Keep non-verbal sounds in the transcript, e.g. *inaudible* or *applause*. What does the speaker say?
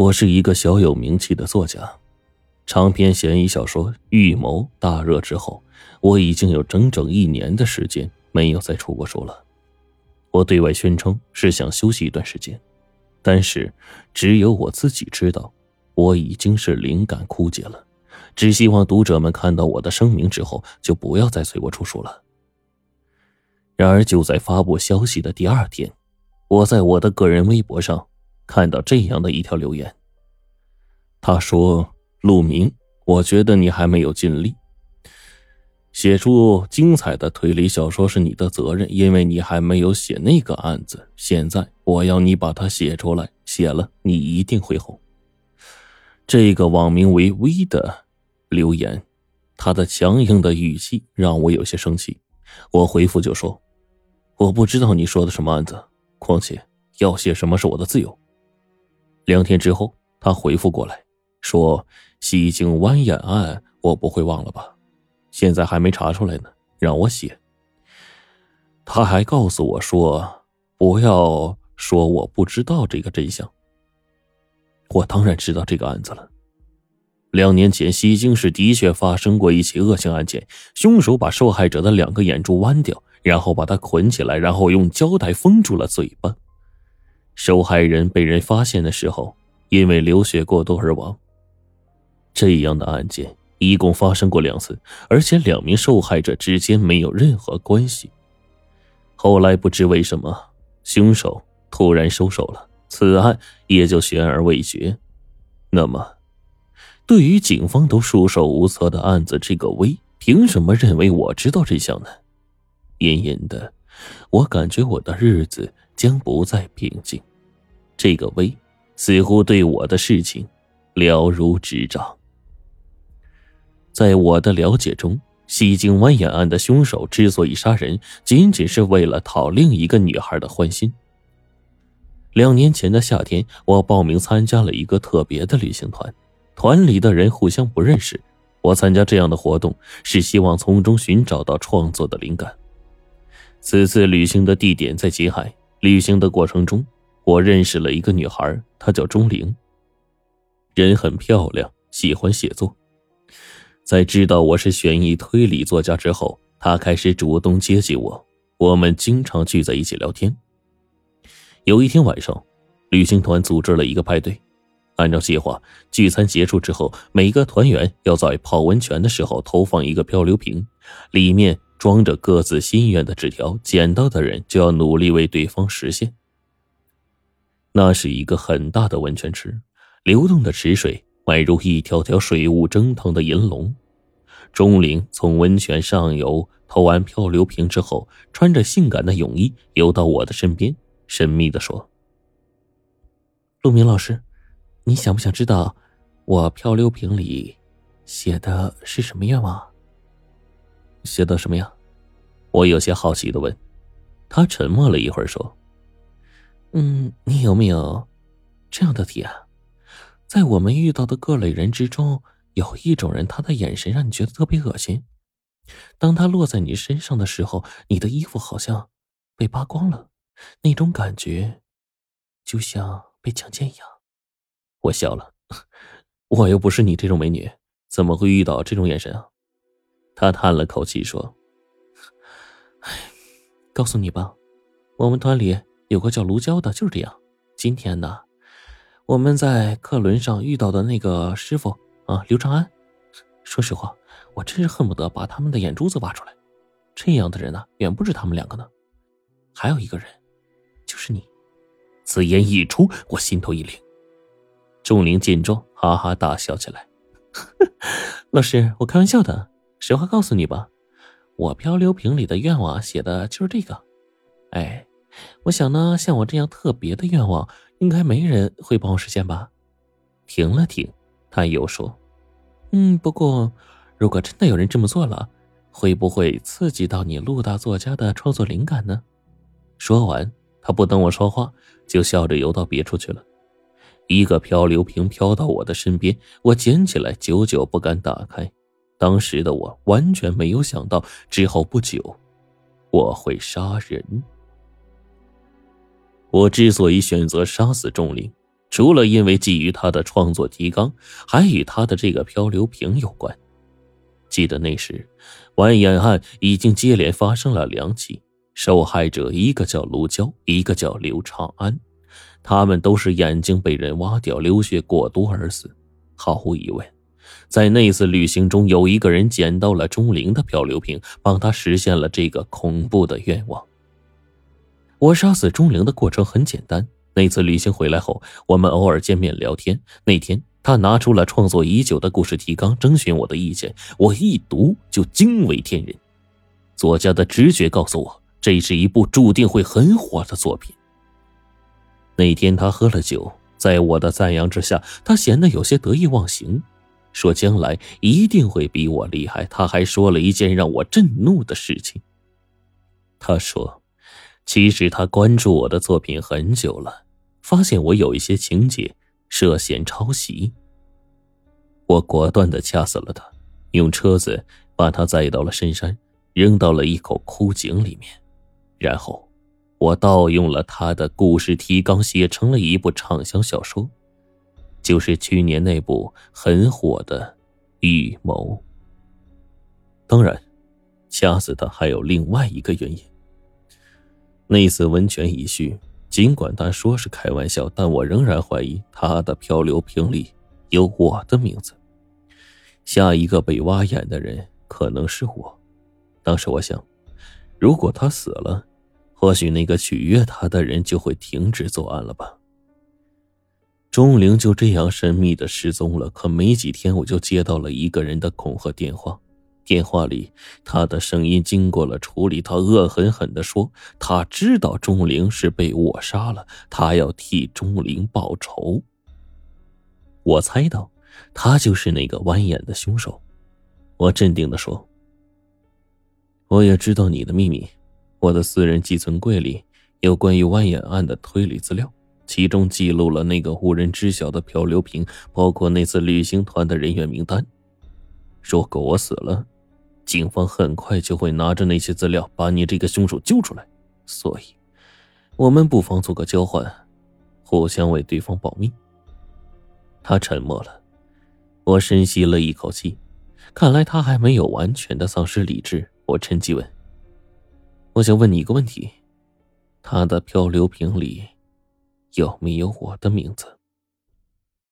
我是一个小有名气的作家，长篇悬疑小说《预谋》大热之后，我已经有整整一年的时间没有再出过书了。我对外宣称是想休息一段时间，但是只有我自己知道，我已经是灵感枯竭了。只希望读者们看到我的声明之后，就不要再催我出书了。然而，就在发布消息的第二天，我在我的个人微博上。看到这样的一条留言，他说：“陆明，我觉得你还没有尽力。写出精彩的推理小说是你的责任，因为你还没有写那个案子。现在我要你把它写出来，写了你一定会红。”这个网名为 V 的留言，他的强硬的语气让我有些生气。我回复就说：“我不知道你说的什么案子，况且要写什么是我的自由。”两天之后，他回复过来，说：“西京湾眼案，我不会忘了吧？现在还没查出来呢，让我写。”他还告诉我说：“不要说我不知道这个真相。”我当然知道这个案子了。两年前，西京市的确发生过一起恶性案件，凶手把受害者的两个眼珠弯掉，然后把他捆起来，然后用胶带封住了嘴巴。受害人被人发现的时候，因为流血过多而亡。这样的案件一共发生过两次，而且两名受害者之间没有任何关系。后来不知为什么，凶手突然收手了，此案也就悬而未决。那么，对于警方都束手无策的案子，这个威凭什么认为我知道真相呢？隐隐的，我感觉我的日子。将不再平静，这个威似乎对我的事情了如指掌。在我的了解中，西京湾眼案的凶手之所以杀人，仅仅是为了讨另一个女孩的欢心。两年前的夏天，我报名参加了一个特别的旅行团，团里的人互相不认识。我参加这样的活动，是希望从中寻找到创作的灵感。此次旅行的地点在吉海。旅行的过程中，我认识了一个女孩，她叫钟灵。人很漂亮，喜欢写作。在知道我是悬疑推理作家之后，她开始主动接近我，我们经常聚在一起聊天。有一天晚上，旅行团组织了一个派对，按照计划，聚餐结束之后，每个团员要在泡温泉的时候投放一个漂流瓶，里面。装着各自心愿的纸条，捡到的人就要努力为对方实现。那是一个很大的温泉池，流动的池水宛如一条条水雾蒸腾的银龙。钟灵从温泉上游投完漂流瓶之后，穿着性感的泳衣游到我的身边，神秘的说：“陆明老师，你想不想知道我漂流瓶里写的是什么愿望？”写的什么呀？我有些好奇的问。他沉默了一会儿，说：“嗯，你有没有这样的体验？在我们遇到的各类人之中，有一种人，他的眼神让你觉得特别恶心。当他落在你身上的时候，你的衣服好像被扒光了，那种感觉就像被强奸一样。”我笑了，*laughs* 我又不是你这种美女，怎么会遇到这种眼神啊？他叹了口气说：“哎，告诉你吧，我们团里有个叫卢娇的，就是这样。今天呢，我们在客轮上遇到的那个师傅啊，刘长安。说实话，我真是恨不得把他们的眼珠子挖出来。这样的人呢，远不止他们两个呢。还有一个人，就是你。”此言一出，我心头一凛。钟灵见状，哈哈大笑起来：“ *laughs* 老师，我开玩笑的。”实话告诉你吧，我漂流瓶里的愿望写的就是这个。哎，我想呢，像我这样特别的愿望，应该没人会帮我实现吧？停了停，他又说：“嗯，不过，如果真的有人这么做了，会不会刺激到你陆大作家的创作灵感呢？”说完，他不等我说话，就笑着游到别处去了。一个漂流瓶飘到我的身边，我捡起来，久久不敢打开。当时的我完全没有想到，之后不久，我会杀人。我之所以选择杀死钟灵，除了因为基于他的创作提纲，还与他的这个漂流瓶有关。记得那时，完颜案已经接连发生了两起，受害者一个叫卢娇，一个叫刘长安，他们都是眼睛被人挖掉，流血过多而死。毫无疑问，在那次旅行中，有一个人捡到了钟灵的漂流瓶，帮他实现了这个恐怖的愿望。我杀死钟灵的过程很简单。那次旅行回来后，我们偶尔见面聊天。那天，他拿出了创作已久的故事提纲，征询我的意见。我一读就惊为天人。作家的直觉告诉我，这是一部注定会很火的作品。那天，他喝了酒，在我的赞扬之下，他显得有些得意忘形，说将来一定会比我厉害。他还说了一件让我震怒的事情。他说。其实他关注我的作品很久了，发现我有一些情节涉嫌抄袭。我果断的掐死了他，用车子把他载到了深山，扔到了一口枯井里面，然后我盗用了他的故事提纲，写成了一部畅销小说，就是去年那部很火的《预谋》。当然，掐死他还有另外一个原因。那次温泉一叙，尽管他说是开玩笑，但我仍然怀疑他的漂流瓶里有我的名字。下一个被挖眼的人可能是我。当时我想，如果他死了，或许那个取悦他的人就会停止作案了吧。钟灵就这样神秘的失踪了。可没几天，我就接到了一个人的恐吓电话。电话里，他的声音经过了处理。他恶狠狠地说：“他知道钟灵是被我杀了，他要替钟灵报仇。”我猜到，他就是那个蜿蜒的凶手。我镇定地说：“我也知道你的秘密，我的私人寄存柜里有关于蜿蜒案的推理资料，其中记录了那个无人知晓的漂流瓶，包括那次旅行团的人员名单。如果我死了。”警方很快就会拿着那些资料把你这个凶手揪出来，所以，我们不妨做个交换，互相为对方保密。他沉默了，我深吸了一口气，看来他还没有完全的丧失理智。我趁机问：“我想问你一个问题，他的漂流瓶里有没有我的名字？”